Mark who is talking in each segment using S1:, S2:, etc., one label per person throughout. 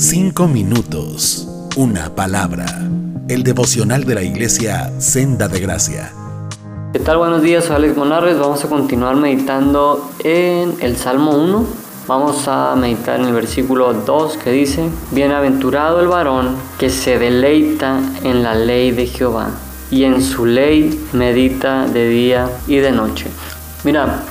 S1: Cinco minutos, una palabra. El devocional de la iglesia Senda de Gracia.
S2: ¿Qué tal? Buenos días, soy Alex Monarres. Vamos a continuar meditando en el Salmo 1. Vamos a meditar en el versículo 2 que dice, Bienaventurado el varón que se deleita en la ley de Jehová y en su ley medita de día y de noche. Mira,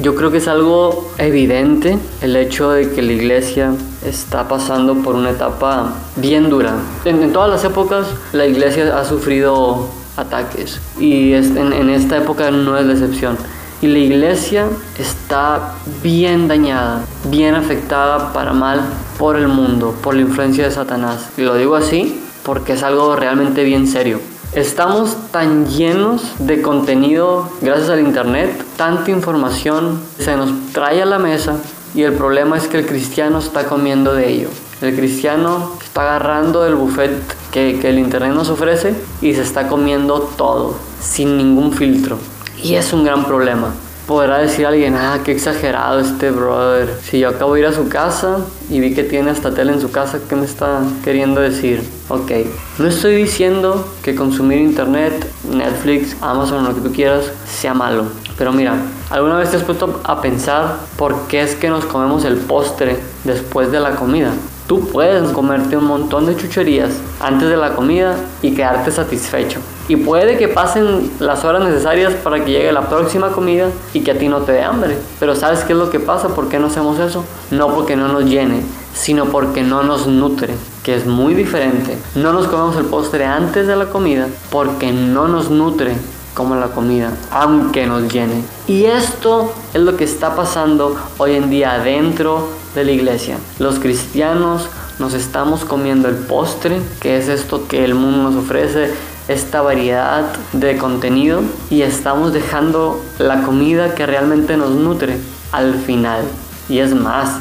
S2: yo creo que es algo evidente el hecho de que la iglesia está pasando por una etapa bien dura. En, todas las épocas la iglesia ha sufrido ataques y en, en esta época no es la excepción. Y la iglesia está bien dañada, bien afectada para mal por el mundo, por la influencia de Satanás. Y lo digo así porque es algo realmente bien serio. Estamos tan llenos de contenido gracias al Internet, tanta información se nos trae a la mesa y el problema es que el cristiano está comiendo de ello. El cristiano está agarrando del buffet que, que el Internet nos ofrece y se está comiendo todo, sin ningún filtro. Y es un gran problema podrá decir alguien, ah, qué exagerado este brother. Si yo acabo de ir a su casa y vi que tiene hasta tele en su casa, ¿qué me está queriendo decir? Ok, no estoy diciendo que consumir internet, Netflix, Amazon, lo que tú quieras, sea malo. Pero mira, ¿alguna vez te has puesto a pensar por qué es que nos comemos el postre después de la comida? Tú puedes comerte un montón de chucherías antes de la comida y quedarte satisfecho. Y puede que pasen las horas necesarias para que llegue la próxima comida y que a ti no te dé hambre. Pero ¿sabes qué es lo que pasa? ¿Por qué no hacemos eso? No porque no nos llene, sino porque no nos nutre, que es muy diferente. No nos comemos el postre antes de la comida porque no nos nutre como la comida, aunque nos llene. Y esto es lo que está pasando hoy en día dentro de la iglesia. Los cristianos nos estamos comiendo el postre, que es esto que el mundo nos ofrece, esta variedad de contenido, y estamos dejando la comida que realmente nos nutre al final. Y es más,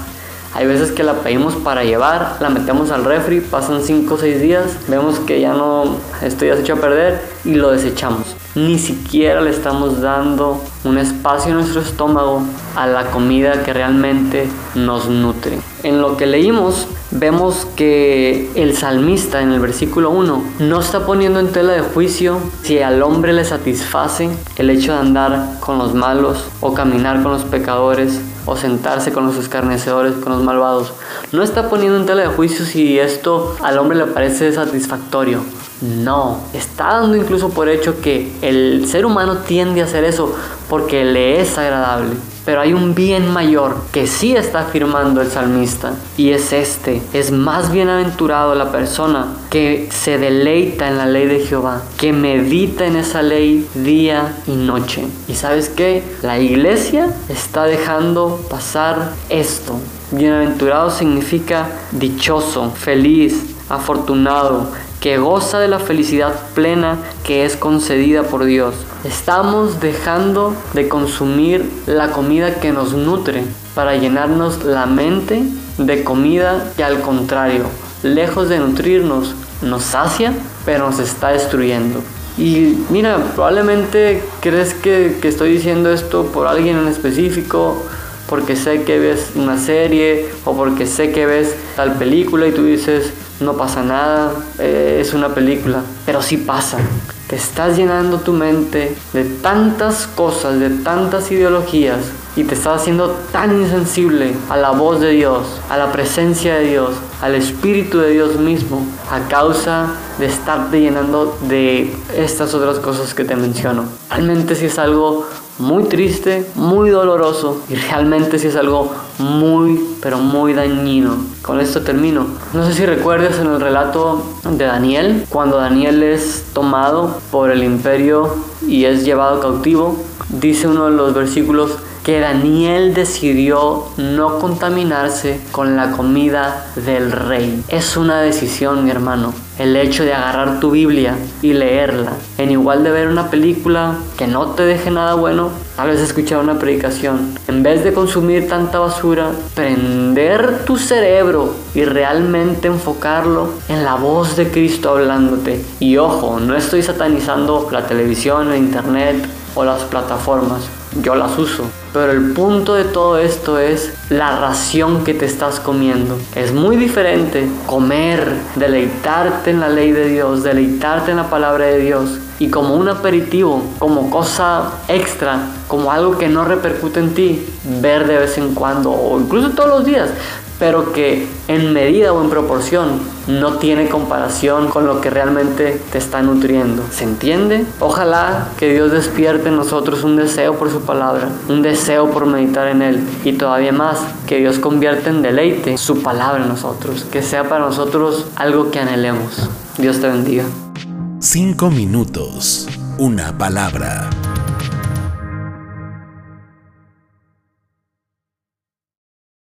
S2: hay veces que la pedimos para llevar, la metemos al refri, pasan 5 o 6 días, vemos que ya no, esto ya se echó a perder y lo desechamos. Ni siquiera le estamos dando un espacio en nuestro estómago a la comida que realmente nos nutre. En lo que leímos, vemos que el salmista en el versículo 1 no está poniendo en tela de juicio si al hombre le satisface el hecho de andar con los malos o caminar con los pecadores o sentarse con los escarnecedores, con los malvados. No está poniendo en tela de juicio si esto al hombre le parece satisfactorio. No, está dando incluso por hecho que el ser humano tiende a hacer eso porque le es agradable. Pero hay un bien mayor que sí está afirmando el salmista y es este. Es más bienaventurado la persona que se deleita en la ley de Jehová, que medita en esa ley día y noche. Y sabes qué? La iglesia está dejando pasar esto. Bienaventurado significa dichoso, feliz, afortunado, que goza de la felicidad plena que es concedida por Dios. Estamos dejando de consumir la comida que nos nutre para llenarnos la mente de comida que al contrario, lejos de nutrirnos, nos sacia, pero nos está destruyendo. Y mira, probablemente crees que, que estoy diciendo esto por alguien en específico, porque sé que ves una serie o porque sé que ves tal película y tú dices, no pasa nada, eh, es una película, pero sí pasa. Te estás llenando tu mente de tantas cosas, de tantas ideologías y te estás haciendo tan insensible a la voz de Dios, a la presencia de Dios, al Espíritu de Dios mismo, a causa de estarte llenando de estas otras cosas que te menciono. Realmente si es algo muy triste, muy doloroso y realmente si es algo muy, pero muy dañino. Con esto termino. No sé si recuerdas en el relato de Daniel, cuando Daniel es tomado por el imperio y es llevado cautivo, dice uno de los versículos que Daniel decidió no contaminarse con la comida del rey. Es una decisión, mi hermano. El hecho de agarrar tu Biblia y leerla, en igual de ver una película que no te deje nada bueno, tal vez escuchar una predicación. En vez de consumir tanta basura, prender tu cerebro y realmente enfocarlo en la voz de Cristo hablándote. Y ojo, no estoy satanizando la televisión, el internet o las plataformas yo las uso. Pero el punto de todo esto es la ración que te estás comiendo. Es muy diferente comer, deleitarte en la ley de Dios, deleitarte en la palabra de Dios y como un aperitivo, como cosa extra, como algo que no repercute en ti, ver de vez en cuando o incluso todos los días, pero que en medida o en proporción no tiene comparación con lo que realmente te está nutriendo. ¿Se entiende? Ojalá que Dios despierte en nosotros un deseo por su palabra, un deseo por meditar en Él y todavía más que Dios convierta en deleite su palabra en nosotros, que sea para nosotros algo que anhelemos. Dios te bendiga.
S1: Cinco minutos, una palabra.